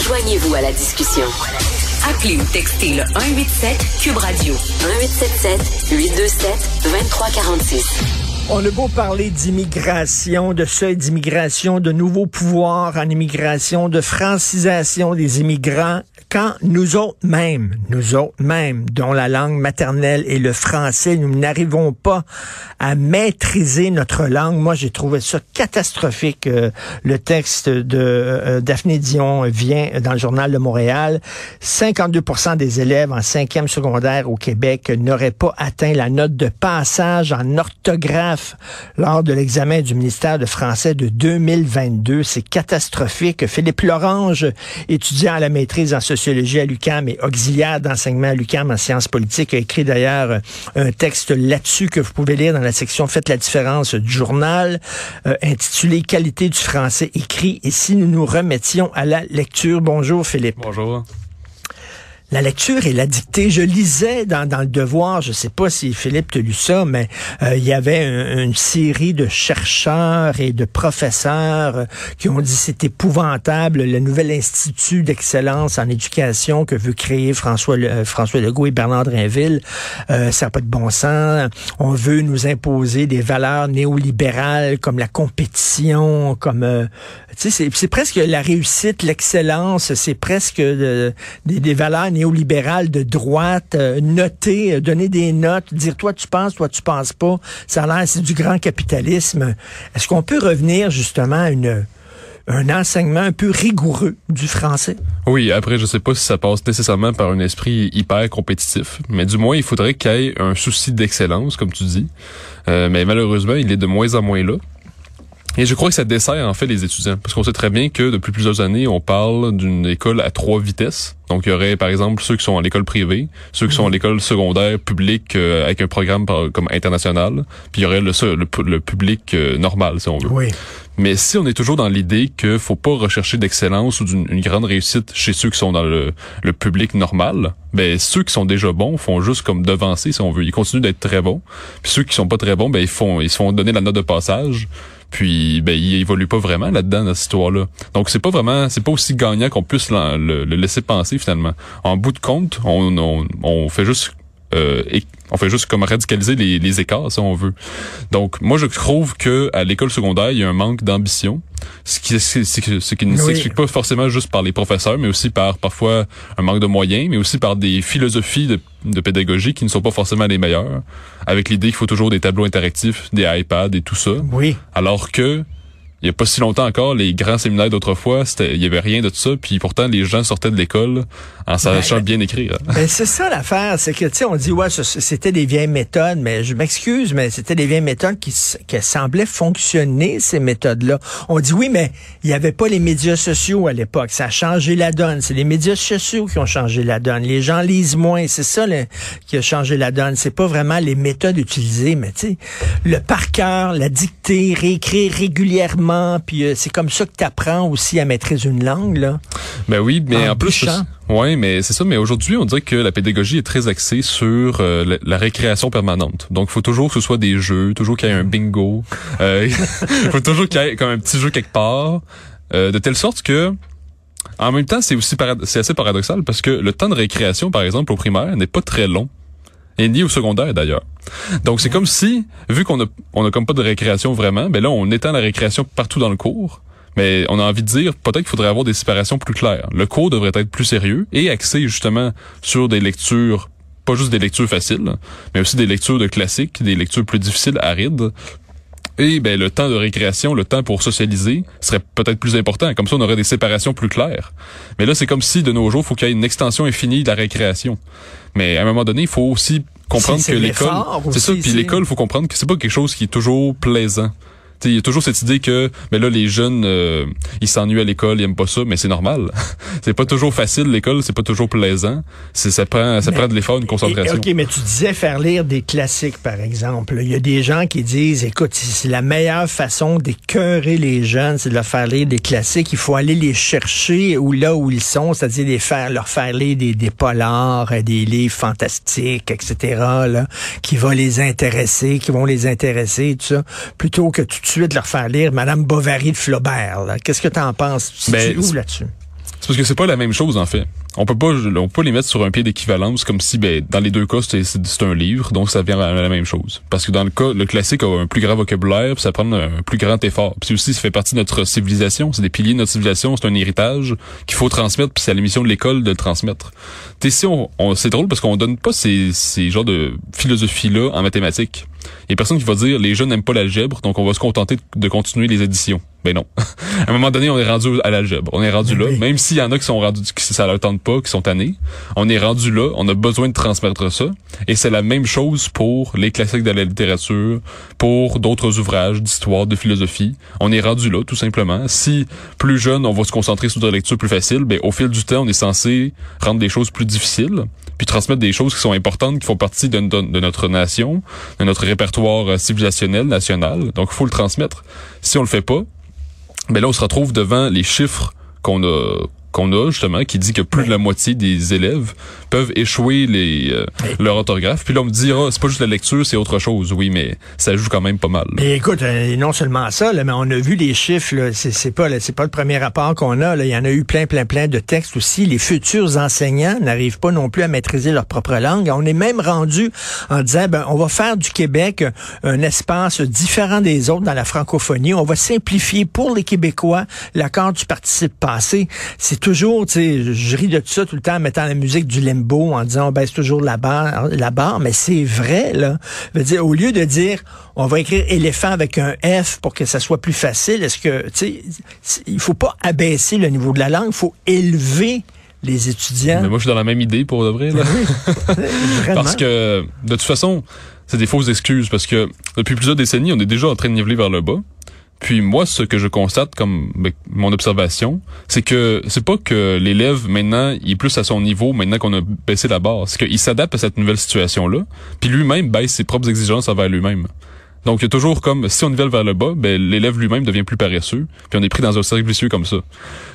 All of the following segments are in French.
Joignez-vous à la discussion. Appelez ou textez le 187 Cube Radio 1877 827 2346. On a beau parler d'immigration, de seuil d'immigration, de nouveaux pouvoirs en immigration, de francisation des immigrants, quand nous autres mêmes, nous autres mêmes, dont la langue maternelle est le français, nous n'arrivons pas à maîtriser notre langue. Moi, j'ai trouvé ça catastrophique. Euh, le texte de euh, Daphné Dion vient dans le journal de Montréal. 52 des élèves en cinquième secondaire au Québec n'auraient pas atteint la note de passage en orthographe lors de l'examen du ministère de français de 2022. C'est catastrophique. Philippe Lorange, étudiant à la maîtrise en sociologie, sociologie à l'UQAM et auxiliaire d'enseignement à l'UQAM en sciences politiques, a écrit d'ailleurs euh, un texte là-dessus que vous pouvez lire dans la section Faites la différence du journal, euh, intitulé Qualité du français écrit. Et si nous nous remettions à la lecture. Bonjour Philippe. Bonjour la lecture et la dictée. Je lisais dans, dans le Devoir, je sais pas si Philippe te lu ça, mais euh, il y avait une série de chercheurs et de professeurs euh, qui ont dit c'est épouvantable le nouvel institut d'excellence en éducation que veut créer François euh, François Legault et Bernard Drinville. ça n'a pas de bon sens. On veut nous imposer des valeurs néolibérales comme la compétition, comme tu sais, c'est presque la réussite, l'excellence, c'est presque des, des valeurs néolibérales de droite, euh, noter, euh, donner des notes, dire toi tu penses, toi tu penses pas. Ça a l'air, c'est du grand capitalisme. Est-ce qu'on peut revenir justement à une un enseignement un peu rigoureux du français? Oui, après, je sais pas si ça passe nécessairement par un esprit hyper compétitif, mais du moins, il faudrait qu'il y ait un souci d'excellence, comme tu dis. Euh, mais malheureusement, il est de moins en moins là. Et je crois que ça dessert en fait les étudiants, parce qu'on sait très bien que depuis plusieurs années, on parle d'une école à trois vitesses. Donc il y aurait par exemple ceux qui sont à l'école privée, ceux qui sont à mhm. l'école secondaire publique euh, avec un programme comme international, puis il y aurait le, le, public euh, normal si on veut. Oui. Mais si on est toujours dans l'idée que faut pas rechercher d'excellence ou d'une grande réussite chez ceux qui sont dans le, le, public normal, ben ceux qui sont déjà bons font juste comme devancer si on veut. Ils continuent d'être très bons. Puis ceux qui sont pas très bons, ben ils font ils se font donner la note de passage puis ben il évolue pas vraiment là-dedans dans cette histoire-là. Donc c'est pas vraiment c'est pas aussi gagnant qu'on puisse le, laisser penser finalement. En bout de compte, on, fait juste euh, on fait juste comme radicaliser les, les écarts, si on veut. Donc, moi, je trouve que à l'école secondaire, il y a un manque d'ambition, ce qui, ce qui ne s'explique pas forcément juste par les professeurs, mais aussi par parfois un manque de moyens, mais aussi par des philosophies de, de pédagogie qui ne sont pas forcément les meilleures, avec l'idée qu'il faut toujours des tableaux interactifs, des iPads et tout ça. Oui. Alors que il y a pas si longtemps encore, les grands séminaires d'autrefois, c'était, il y avait rien de tout ça, puis pourtant les gens sortaient de l'école en sachant bien écrire. Ben c'est ça l'affaire, c'est que tu sais, on dit ouais, c'était des vieilles méthodes, mais je m'excuse, mais c'était des vieilles méthodes qui, qui semblaient fonctionner ces méthodes-là. On dit oui, mais il y avait pas les médias sociaux à l'époque, ça a changé la donne. C'est les médias sociaux qui ont changé la donne. Les gens lisent moins, c'est ça qui a changé la donne. C'est pas vraiment les méthodes utilisées, mais tu sais, le par cœur, la dictée, réécrire régulièrement puis euh, c'est comme ça que tu apprends aussi à maîtriser une langue, là. Ben oui, mais en, plus... Oui, mais c'est ça. Mais aujourd'hui, on dirait que la pédagogie est très axée sur euh, la, récréation permanente. Donc, il faut toujours que ce soit des jeux, toujours qu'il y ait un bingo. Euh, il faut toujours qu'il y ait comme un petit jeu quelque part, de telle sorte que en même temps, c'est aussi c'est assez paradoxal parce que le temps de récréation, par exemple, au primaire, n'est pas très long et ni au secondaire d'ailleurs. Donc c'est comme si, vu qu'on a, on a comme pas de récréation vraiment, ben là on étend la récréation partout dans le cours. Mais on a envie de dire, peut-être qu'il faudrait avoir des séparations plus claires. Le cours devrait être plus sérieux et axé justement sur des lectures pas juste des lectures faciles, mais aussi des lectures de classiques, des lectures plus difficiles, arides, et ben le temps de récréation, le temps pour socialiser serait peut-être plus important. Comme ça, on aurait des séparations plus claires. Mais là, c'est comme si de nos jours, faut qu'il y ait une extension infinie de la récréation. Mais à un moment donné, il faut aussi comprendre que l'école, c'est ça. Puis l'école, faut comprendre que c'est pas quelque chose qui est toujours plaisant il y a toujours cette idée que mais là les jeunes euh, ils s'ennuient à l'école, ils aiment pas ça, mais c'est normal. c'est pas toujours facile l'école, c'est pas toujours plaisant. C'est ça prend ça prend de l'effort, une concentration. OK, mais tu disais faire lire des classiques par exemple. Il y a des gens qui disent écoute, c'est la meilleure façon d'écœurer les jeunes, c'est de leur faire lire des classiques, il faut aller les chercher où là où ils sont, c'est-à-dire les faire leur faire lire des des polars, des livres fantastiques, etc. là, qui vont les intéresser, qui vont les intéresser tout ça, plutôt que tout de suite leur faire lire Madame Bovary de Flaubert. Qu'est-ce que tu en penses? Tu ben, où là-dessus? C'est parce que c'est pas la même chose en fait. On peut pas, on peut les mettre sur un pied d'équivalence comme si, ben, dans les deux cas, c'est un livre, donc ça vient à la même chose. Parce que dans le cas, le classique a un plus grand vocabulaire, puis ça prend un plus grand effort. Puis aussi, ça fait partie de notre civilisation. C'est des piliers de notre civilisation. C'est un héritage qu'il faut transmettre. Puis c'est à l'émission de l'école de le transmettre. T'es si on, c'est drôle parce qu'on donne pas ces, ces genres de philosophie là en mathématiques. Il y a personne qui va dire les jeunes n'aiment pas l'algèbre, donc on va se contenter de continuer les éditions. Ben non. à un moment donné, on est rendu à l'algèbre. On est rendu là. Même s'il y en a qui sont rendus, qui ça leur tente pas, qui sont tannés. On est rendu là. On a besoin de transmettre ça. Et c'est la même chose pour les classiques de la littérature, pour d'autres ouvrages d'histoire, de philosophie. On est rendu là, tout simplement. Si plus jeune, on va se concentrer sur des lectures plus faciles, ben, au fil du temps, on est censé rendre des choses plus difficiles, puis transmettre des choses qui sont importantes, qui font partie de, de notre nation, de notre répertoire euh, civilisationnel, national. Donc, il faut le transmettre. Si on le fait pas, mais là, on se retrouve devant les chiffres qu'on a qu'on a justement qui dit que plus de la moitié des élèves peuvent échouer les euh, leur orthographe. Puis là on me dira c'est pas juste la lecture, c'est autre chose. Oui, mais ça joue quand même pas mal. Mais écoute, euh, non seulement ça, là, mais on a vu les chiffres. C'est pas c'est pas le premier rapport qu'on a. Là. Il y en a eu plein, plein, plein de textes aussi. Les futurs enseignants n'arrivent pas non plus à maîtriser leur propre langue. On est même rendu en disant ben on va faire du Québec un espace différent des autres dans la francophonie. On va simplifier pour les Québécois l'accord du participe passé. C'est toujours, tu sais, je ris de tout ça tout le temps en mettant la musique du limbo, en disant on baisse toujours la barre, la barre, mais c'est vrai, là. Je veux dire, au lieu de dire on va écrire éléphant avec un F pour que ça soit plus facile, est-ce que, tu sais, il faut pas abaisser le niveau de la langue, il faut élever les étudiants. Mais moi, je suis dans la même idée pour de vrai. Là. parce que, de toute façon, c'est des fausses excuses parce que depuis plusieurs décennies, on est déjà en train de niveler vers le bas. Puis moi, ce que je constate comme ben, mon observation, c'est que c'est pas que l'élève maintenant il est plus à son niveau maintenant qu'on a baissé la barre, c'est qu'il s'adapte à cette nouvelle situation-là, puis lui-même baisse ses propres exigences envers lui-même. Donc, il y a toujours comme, si on nivelle vers le bas, ben, l'élève lui-même devient plus paresseux, puis on est pris dans un cercle vicieux comme ça.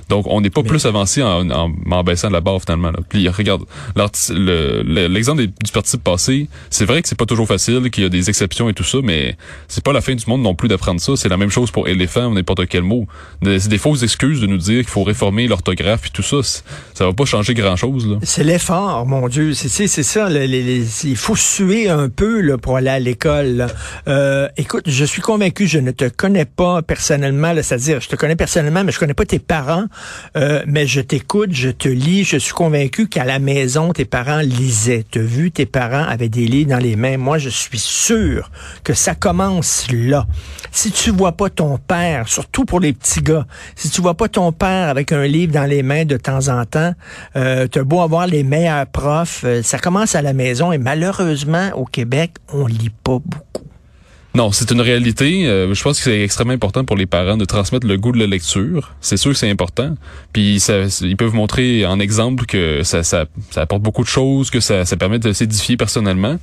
Donc, on n'est pas plus avancé en, en, baissant la barre, finalement. Là. Puis, regarde, l'exemple du participe passé, c'est vrai que c'est pas toujours facile, qu'il y a des exceptions et tout ça, mais c'est pas la fin du monde non plus d'apprendre ça. C'est la même chose pour éléphant ou n'importe quel mot. C'est des fausses excuses de nous dire qu'il faut réformer l'orthographe et tout ça. Ça va pas changer grand-chose. C'est l'effort, mon Dieu. C'est ça. il faut suer un peu là, pour aller à l'école. Euh, euh, écoute, je suis convaincu, je ne te connais pas personnellement, c'est-à-dire, je te connais personnellement, mais je connais pas tes parents, euh, mais je t'écoute, je te lis, je suis convaincu qu'à la maison, tes parents lisaient. Tu as vu, tes parents avaient des livres dans les mains. Moi, je suis sûr que ça commence là. Si tu vois pas ton père, surtout pour les petits gars, si tu vois pas ton père avec un livre dans les mains de temps en temps, euh, tu as beau avoir les meilleurs profs, euh, ça commence à la maison et malheureusement, au Québec, on lit pas beaucoup. Non, c'est une réalité. Euh, je pense que c'est extrêmement important pour les parents de transmettre le goût de la lecture. C'est sûr que c'est important. Puis ça, ils peuvent montrer en exemple que ça, ça, ça apporte beaucoup de choses, que ça, ça permet de s'édifier personnellement.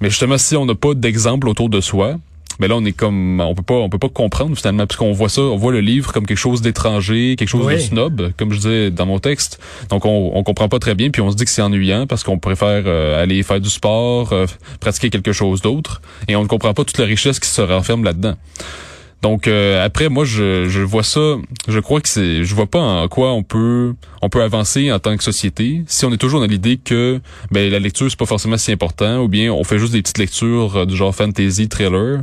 Mais justement, si on n'a pas d'exemple autour de soi, mais là on est comme on peut pas on peut pas comprendre finalement puisqu'on voit ça on voit le livre comme quelque chose d'étranger quelque chose de snob comme je disais dans mon texte. Donc on on comprend pas très bien puis on se dit que c'est ennuyant parce qu'on préfère euh, aller faire du sport euh, pratiquer quelque chose d'autre et on ne comprend pas toute la richesse qui se renferme là-dedans donc euh, après moi je, vois ça, je crois que c'est je vois pas en quoi on peut on peut avancer en tant que société si on est toujours dans l'idée que ben la lecture c'est pas forcément si important ou bien on fait juste des petites lectures euh, du genre fantasy, thriller.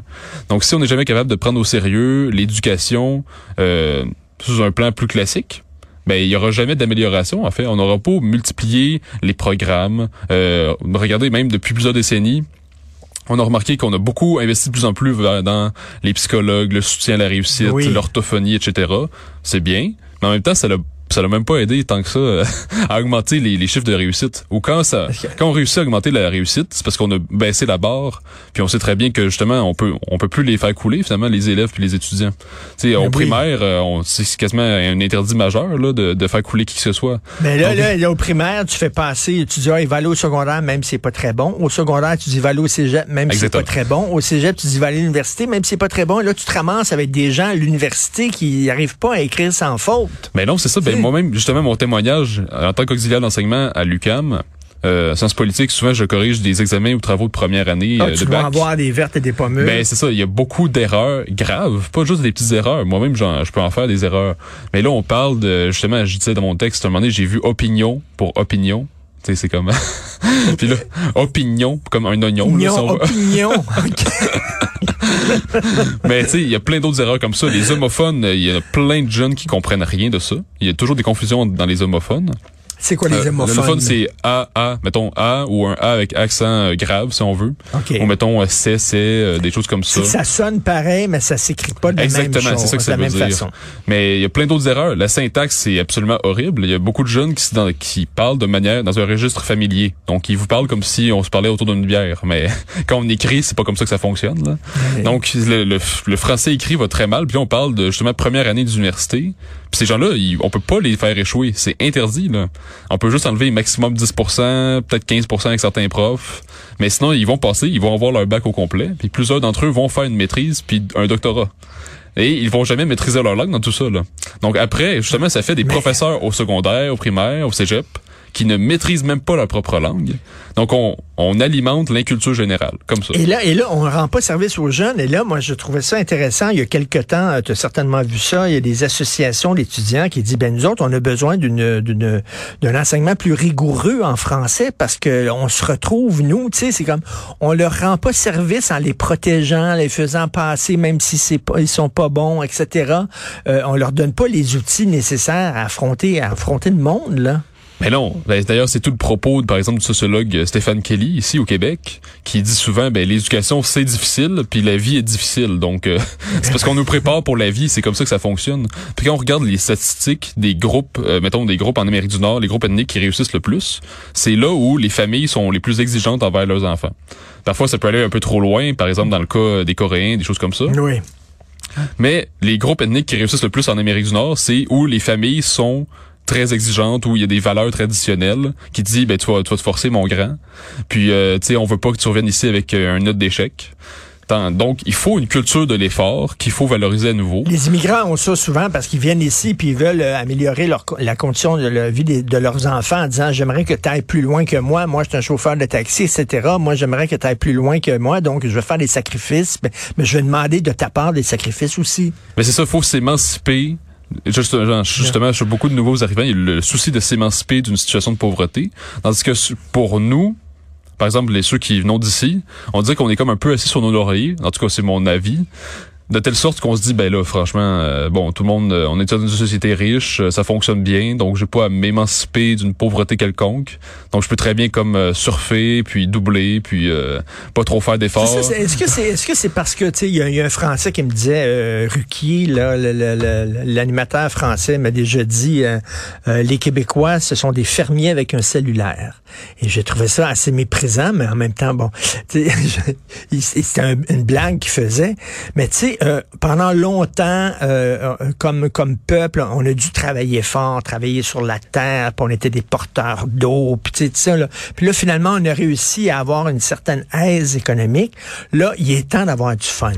Donc si on n'est jamais capable de prendre au sérieux l'éducation euh, sous un plan plus classique, ben il y aura jamais d'amélioration en fait. On n'aura pas multiplié les programmes. Euh, regardez même depuis plusieurs décennies on a remarqué qu'on a beaucoup investi de plus en plus dans les psychologues, le soutien à la réussite, l'orthophonie, etc. C'est bien, mais en même temps, ça l'a ça l'a même pas aidé tant que ça euh, à augmenter les, les, chiffres de réussite. Ou quand ça, quand on réussit à augmenter la réussite, c'est parce qu'on a baissé la barre, puis on sait très bien que justement on peut on peut plus les faire couler finalement les élèves puis les étudiants. Tu sais, au primaire, euh, c'est quasiment un interdit majeur là de, de faire couler qui que ce soit. Mais là, là, au primaire, tu fais passer, tu dis ah, il va aller au secondaire même si c'est pas très bon. Au secondaire, tu dis va aller au cégep même si c'est pas très bon. Au cégep, tu dis va aller à l'université même si c'est pas très bon. Et là, tu te ramasses avec des gens à l'université qui n'arrivent pas à écrire sans faute. Mais non, c'est ça. Ben, moi-même, justement, mon témoignage en tant qu'auxiliaire d'enseignement à l'UCAM, euh, sciences politiques, souvent je corrige des examens ou travaux de première année ah, euh, tu de bac. avoir des vertes et des pommes. Ben c'est ça, il y a beaucoup d'erreurs graves, pas juste des petites erreurs. Moi-même, je peux en faire des erreurs. Mais là, on parle de justement, je disais dans mon texte, à un moment donné, j'ai vu opinion pour opinion. Tu sais, c'est comme puis là, opinion comme un oignon. là, si on Opinion. Mais tu sais, il y a plein d'autres erreurs comme ça. Les homophones, il y a plein de jeunes qui comprennent rien de ça. Il y a toujours des confusions dans les homophones. C'est quoi les Euh, homophones? L'homophone, c'est A, A, mettons A ou un A avec accent euh, grave, si on veut. OK. Ou mettons euh, C, C, euh, des choses comme ça. Ça sonne pareil, mais ça s'écrit pas de la Exactement, même chose, c'est ça que ça veut dire. façon. Mais il y a plein d'autres erreurs. La syntaxe, c'est absolument horrible. Il y a beaucoup de jeunes qui, se- dans- qui parlent de manière dans un registre familier. Donc, ils vous parlent comme si on se parlait autour d'une bière. Mais quand on écrit, c'est pas comme ça que ça fonctionne. Là. Donc, le, le- le français écrit va très mal. Puis on parle de justement première année d'université. Puis ces gens-là, on peut pas les faire échouer. C'est interdit. Là. On peut juste enlever maximum 10% peut-être 15% avec certains profs. Mais sinon, ils vont passer, ils vont avoir leur bac au complet. Puis plusieurs d'entre eux vont faire une maîtrise puis un doctorat. Et ils vont jamais maîtriser leur langue dans tout ça. Là. Donc après, justement, ça fait des Mais- professeurs au secondaire, au primaire, au cégep, qui ne maîtrisent même pas leur propre langue. Donc on, on alimente l'inculture générale, comme ça. Et là, et là, on rend pas service aux jeunes. Et là, moi, je trouvais ça intéressant. Il y a quelque temps, tu as certainement vu ça. Il y a des associations d'étudiants qui disent, ben nous autres, on a besoin d'une, d'une, d'un enseignement plus rigoureux en français parce que on se retrouve nous, tu sais, c'est comme, on leur rend pas service en les protégeant, les faisant passer, même si c'est pas, ils sont pas bons, etc. Euh, on leur donne pas les outils nécessaires à affronter, à affronter le monde là. Mais non. Ben, D'ailleurs, c'est tout le propos, par exemple, du sociologue Stéphane Kelly, ici au Québec, qui dit souvent, ben, l'éducation, c'est difficile, puis la vie est difficile. Donc, euh, c'est parce qu'on nous prépare pour la vie, c'est comme ça que ça fonctionne. Puis quand on regarde les statistiques des groupes, euh, mettons, des groupes en Amérique du Nord, les groupes ethniques qui réussissent le plus, c'est là où les familles sont les plus exigeantes envers leurs enfants. Parfois, ça peut aller un peu trop loin, par exemple, dans le cas des Coréens, des choses comme ça. Oui. Mais les groupes ethniques qui réussissent le plus en Amérique du Nord, c'est où les familles sont très exigeantes, où il y a des valeurs traditionnelles, qui disent, ben, tu vas, tu vas te forcer, mon grand. Puis, euh, tu sais, on veut pas que tu reviennes ici avec euh, un note d'échec. Donc, il faut une culture de l'effort qu'il faut valoriser à nouveau. Les immigrants ont ça souvent parce qu'ils viennent ici puis ils veulent euh, améliorer leur, la condition de la vie des- de leurs enfants en disant j'aimerais que tu ailles plus loin que moi. Moi, je suis un chauffeur de taxi, etc. Moi, j'aimerais que tu ailles plus loin que moi, donc je vais faire des sacrifices, mais, mais je vais demander de ta part des sacrifices aussi. Mais c'est ça, faut s'émanciper. Justement, justement, sur beaucoup de nouveaux arrivants, il y a le souci de s'émanciper d'une situation de pauvreté. Tandis que pour nous, par exemple, les ceux qui venons d'ici, on dirait qu'on est comme un peu assis sur nos lauriers. En tout cas, c'est mon avis. De telle sorte qu'on se dit, ben là, franchement, euh, bon, tout le monde, euh, on est dans une société riche, euh, ça fonctionne bien, donc j'ai pas à m'émanciper d'une pauvreté quelconque. Donc je peux très bien comme surfer, puis doubler, puis euh, pas trop faire d'efforts. Est-ce que c'est est-ce que c'est parce que tu sais il y, a- il y a un Français qui me disait euh, là le- l'animateur français m'a déjà dit les Québécois ce sont des fermiers avec un cellulaire et j'ai trouvé ça assez méprisant mais en même temps bon c'était un- une blague qu'il faisait mais tu sais euh, pendant longtemps euh, euh, comme comme peuple on a dû travailler fort travailler sur la terre puis on était des porteurs d'eau puis ça puis là finalement on a réussi à avoir une certaine aise économique là il est temps d'avoir du fun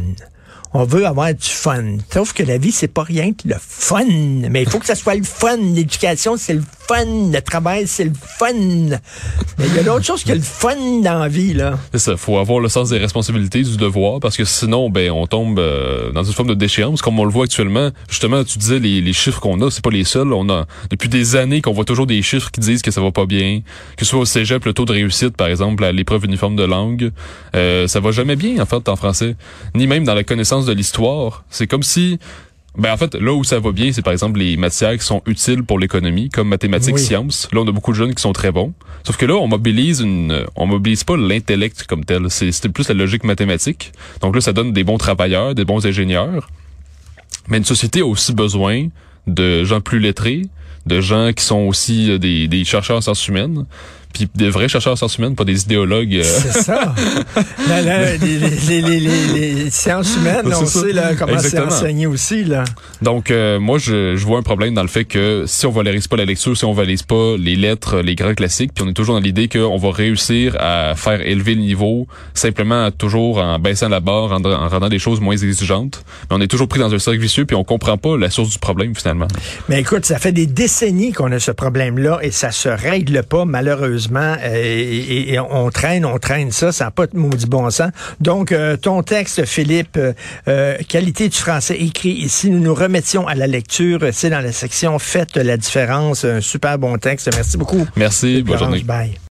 on veut avoir du fun. Sauf que la vie, c'est pas rien que le fun. Mais il faut que ça soit le fun. L'éducation, c'est le fun. Le travail, c'est le fun. Mais il y a d'autres choses que le fun dans la vie, là. C'est ça, faut avoir le sens des responsabilités, du devoir, parce que sinon, ben, on tombe euh, dans une forme de déchéance, comme on le voit actuellement. Justement, tu disais les, les chiffres qu'on a, c'est pas les seuls. On a depuis des années qu'on voit toujours des chiffres qui disent que ça va pas bien, que ce soit au cégep le taux de réussite, par exemple, à l'épreuve uniforme de langue, euh, ça va jamais bien en fait en français, ni même dans la connaissance de l'histoire. C'est comme si ben en fait, là où ça va bien, c'est par exemple les matières qui sont utiles pour l'économie, comme mathématiques, Oui. sciences. Là, on a beaucoup de jeunes qui sont très bons. Sauf que là, on mobilise une, on mobilise pas l'intellect comme tel. C'est plus la logique mathématique. Donc là, ça donne des bons travailleurs, des bons ingénieurs. Mais une société a aussi besoin de gens plus lettrés, de gens qui sont aussi euh, des, des chercheurs en sciences humaines, puis des vrais chercheurs en sciences humaines, pas des idéologues. euh, C'est ça. Là, là, les, les, les, les, les- les sciences humaines, on ça. sait là, comment c'est enseigné aussi. Là. Donc, euh, moi, je, je vois un problème dans le fait que si on valorise pas la lecture, si on valorise pas les lettres, les grands classiques, puis on est toujours dans l'idée qu'on va réussir à faire élever le niveau simplement toujours en baissant la barre, en, en rendant des choses moins exigeantes. Mais on est toujours pris dans un cercle vicieux, puis on comprend pas la source du problème finalement. Mais écoute, ça fait des décennies qu'on a ce problème-là et ça se règle pas, malheureusement. Euh, et, on traîne, on traîne ça, ça n'a pas de maudit bon sens. Donc, euh, ton texte, Philippe, euh, qualité du français écrit ici, nous nous remettions à la lecture. C'est dans la section Faites la différence. Un super bon texte. Merci beaucoup. Merci. Bonne journée. Bye.